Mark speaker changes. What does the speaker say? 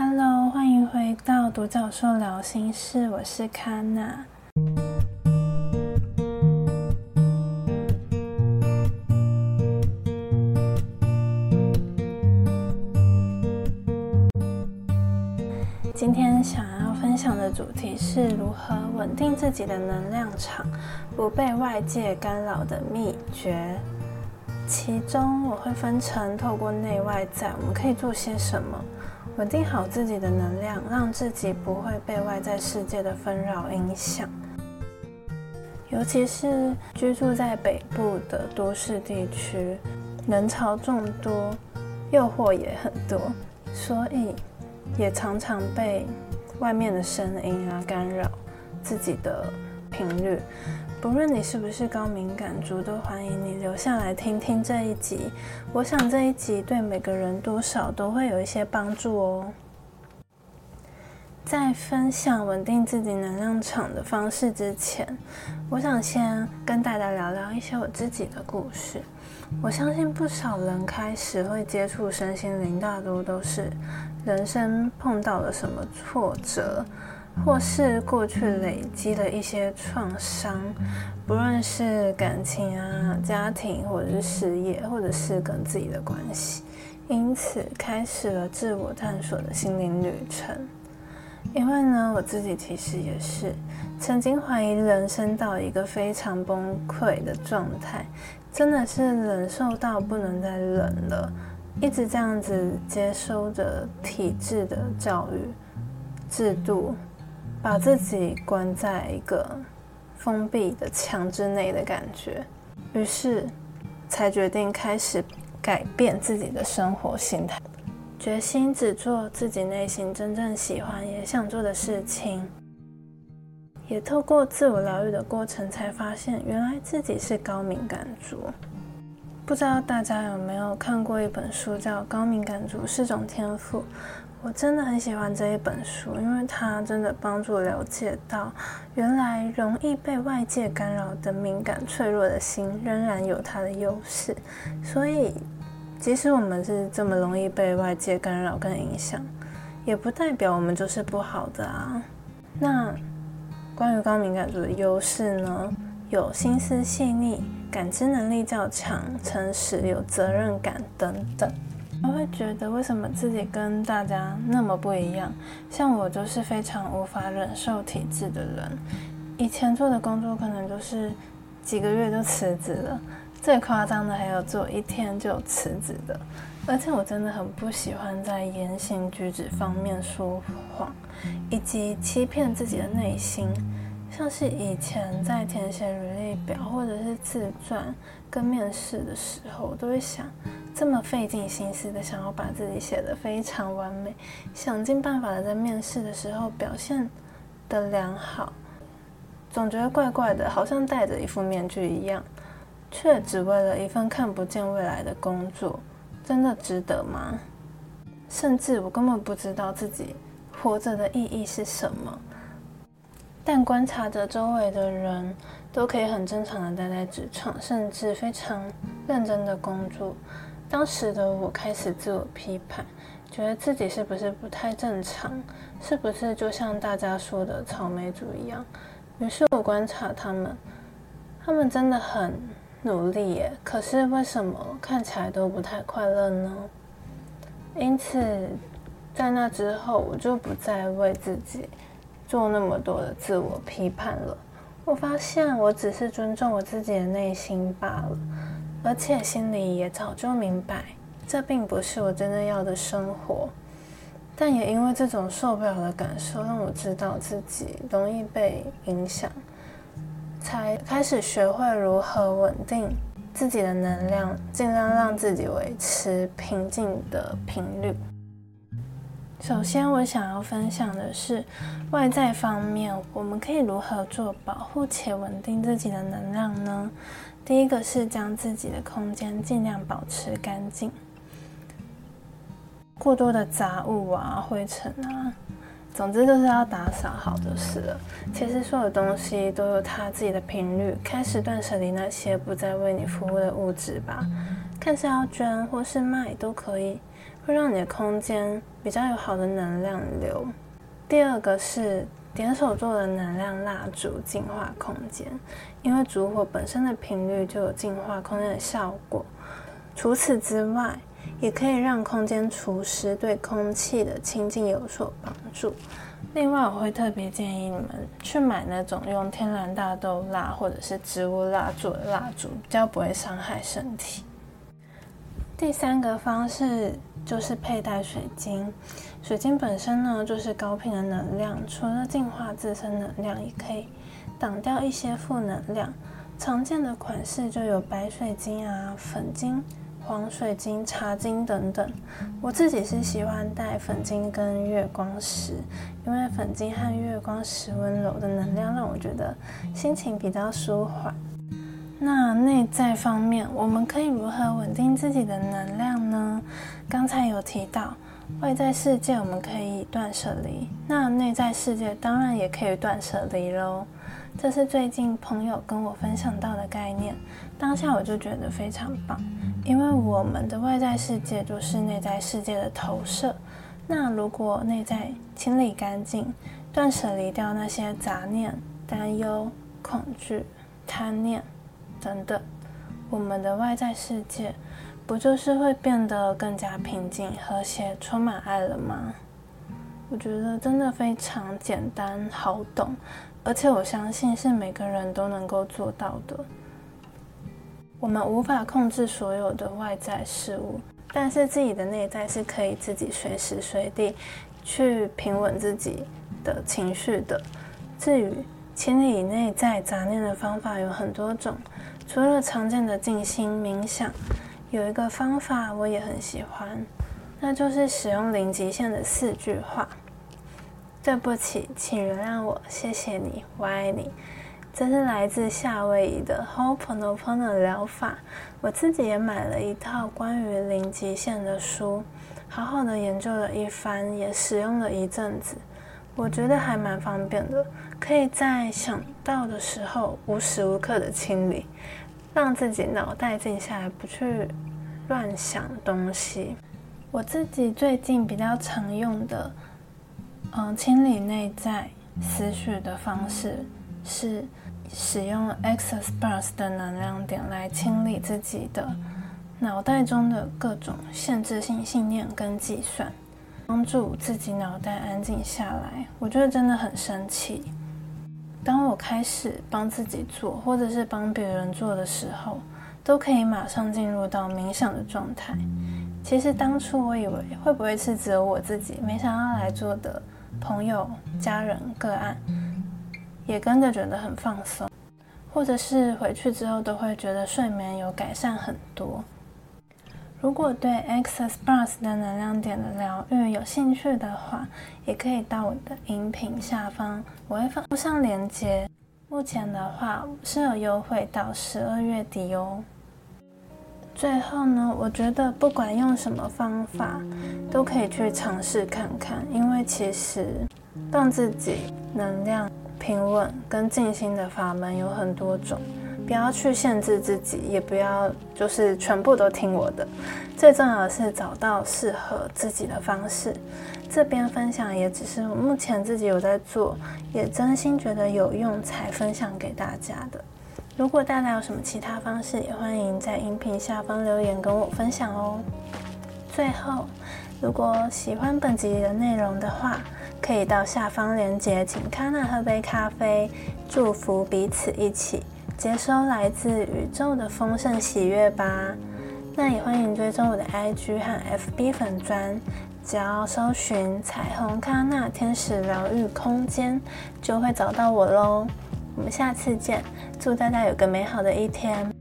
Speaker 1: Hello，欢迎回到独角兽聊心事，我是康娜。今天想要分享的主题是如何稳定自己的能量场，不被外界干扰的秘诀。其中我会分成透过内外在，我们可以做些什么，稳定好自己的能量，让自己不会被外在世界的纷扰影响。尤其是居住在北部的都市地区，人潮众多，诱惑也很多，所以也常常被外面的声音啊干扰自己的频率。不论你是不是高敏感族，都欢迎你留下来听听这一集。我想这一集对每个人多少都会有一些帮助哦。在分享稳定自己能量场的方式之前，我想先跟大家聊聊一些我自己的故事。我相信不少人开始会接触身心灵，大多都是人生碰到了什么挫折。或是过去累积的一些创伤，不论是感情啊、家庭，或者是事业，或者是跟自己的关系，因此开始了自我探索的心灵旅程。因为呢，我自己其实也是曾经怀疑人生到一个非常崩溃的状态，真的是忍受到不能再忍了，一直这样子接收着体制的教育制度。把自己关在一个封闭的墙之内的感觉，于是才决定开始改变自己的生活心态，决心只做自己内心真正喜欢也想做的事情。也透过自我疗愈的过程，才发现原来自己是高敏感族。不知道大家有没有看过一本书，叫《高敏感族是种天赋》。我真的很喜欢这一本书，因为它真的帮助了解到，原来容易被外界干扰的敏感脆弱的心，仍然有它的优势。所以，即使我们是这么容易被外界干扰跟影响，也不代表我们就是不好的啊。那关于高敏感族的优势呢？有心思细腻、感知能力较强、诚实、有责任感等等。我会觉得为什么自己跟大家那么不一样？像我就是非常无法忍受体制的人，以前做的工作可能就是几个月就辞职了，最夸张的还有做一天就辞职的。而且我真的很不喜欢在言行举止方面说谎，以及欺骗自己的内心。像是以前在填写履历表或者是自传跟面试的时候，我都会想。这么费尽心思的想要把自己写得非常完美，想尽办法的在面试的时候表现的良好，总觉得怪怪的，好像戴着一副面具一样，却只为了一份看不见未来的工作，真的值得吗？甚至我根本不知道自己活着的意义是什么，但观察着周围的人都可以很正常的待在职场，甚至非常认真的工作。当时的我开始自我批判，觉得自己是不是不太正常，是不是就像大家说的草莓族一样？于是我观察他们，他们真的很努力耶，可是为什么看起来都不太快乐呢？因此，在那之后，我就不再为自己做那么多的自我批判了。我发现，我只是尊重我自己的内心罢了。而且心里也早就明白，这并不是我真正要的生活。但也因为这种受不了的感受，让我知道自己容易被影响，才开始学会如何稳定自己的能量，尽量让自己维持平静的频率。首先，我想要分享的是外在方面，我们可以如何做保护且稳定自己的能量呢？第一个是将自己的空间尽量保持干净，过多的杂物啊、灰尘啊，总之就是要打扫好就是了。其实所有东西都有它自己的频率，开始断舍离那些不再为你服务的物质吧。看是要捐或是卖都可以，会让你的空间比较有好的能量流。第二个是点手做的能量蜡烛净化空间，因为烛火本身的频率就有净化空间的效果。除此之外，也可以让空间除湿，对空气的清净有所帮助。另外，我会特别建议你们去买那种用天然大豆蜡或者是植物蜡做的蜡烛，比较不会伤害身体。第三个方式就是佩戴水晶。水晶本身呢，就是高频的能量，除了净化自身能量，也可以挡掉一些负能量。常见的款式就有白水晶啊、粉晶。黄水晶、茶晶等等，我自己是喜欢戴粉晶跟月光石，因为粉晶和月光石温柔的能量让我觉得心情比较舒缓。那内在方面，我们可以如何稳定自己的能量呢？刚才有提到外在世界我们可以断舍离，那内在世界当然也可以断舍离喽。这是最近朋友跟我分享到的概念，当下我就觉得非常棒。因为我们的外在世界就是内在世界的投射，那如果内在清理干净，断舍离掉那些杂念、担忧、恐惧、贪念等等，我们的外在世界不就是会变得更加平静、和谐、充满爱了吗？我觉得真的非常简单好懂，而且我相信是每个人都能够做到的。我们无法控制所有的外在事物，但是自己的内在是可以自己随时随地去平稳自己的情绪的。至于清理内在杂念的方法有很多种，除了常见的静心冥想，有一个方法我也很喜欢，那就是使用零极限的四句话：对不起，请原谅我，谢谢你，我爱你。这是来自夏威夷的 h o p o n o p o n o 疗法，我自己也买了一套关于零极限的书，好好的研究了一番，也使用了一阵子，我觉得还蛮方便的，可以在想到的时候无时无刻的清理，让自己脑袋静下来，不去乱想东西。我自己最近比较常用的，嗯，清理内在思绪的方式是。使用 Access Bars 的能量点来清理自己的脑袋中的各种限制性信念跟计算，帮助自己脑袋安静下来。我觉得真的很神奇。当我开始帮自己做，或者是帮别人做的时候，都可以马上进入到冥想的状态。其实当初我以为会不会是只有我自己，没想到来做的朋友、家人、个案。也跟着觉得很放松，或者是回去之后都会觉得睡眠有改善很多。如果对 Access Bars 的能量点的疗愈有兴趣的话，也可以到我的音频下方，我会放上链接。目前的话是有优惠到十二月底哦。最后呢，我觉得不管用什么方法，都可以去尝试看看，因为其实让自己能量。平稳跟静心的法门有很多种，不要去限制自己，也不要就是全部都听我的。最重要的是找到适合自己的方式。这边分享也只是目前自己有在做，也真心觉得有用才分享给大家的。如果大家有什么其他方式，也欢迎在音频下方留言跟我分享哦。最后，如果喜欢本集的内容的话，可以到下方链接，请康纳喝杯咖啡，祝福彼此一起接收来自宇宙的丰盛喜悦吧。那也欢迎追踪我的 IG 和 FB 粉砖，只要搜寻彩虹康纳天使疗愈空间，就会找到我喽。我们下次见，祝大家有个美好的一天。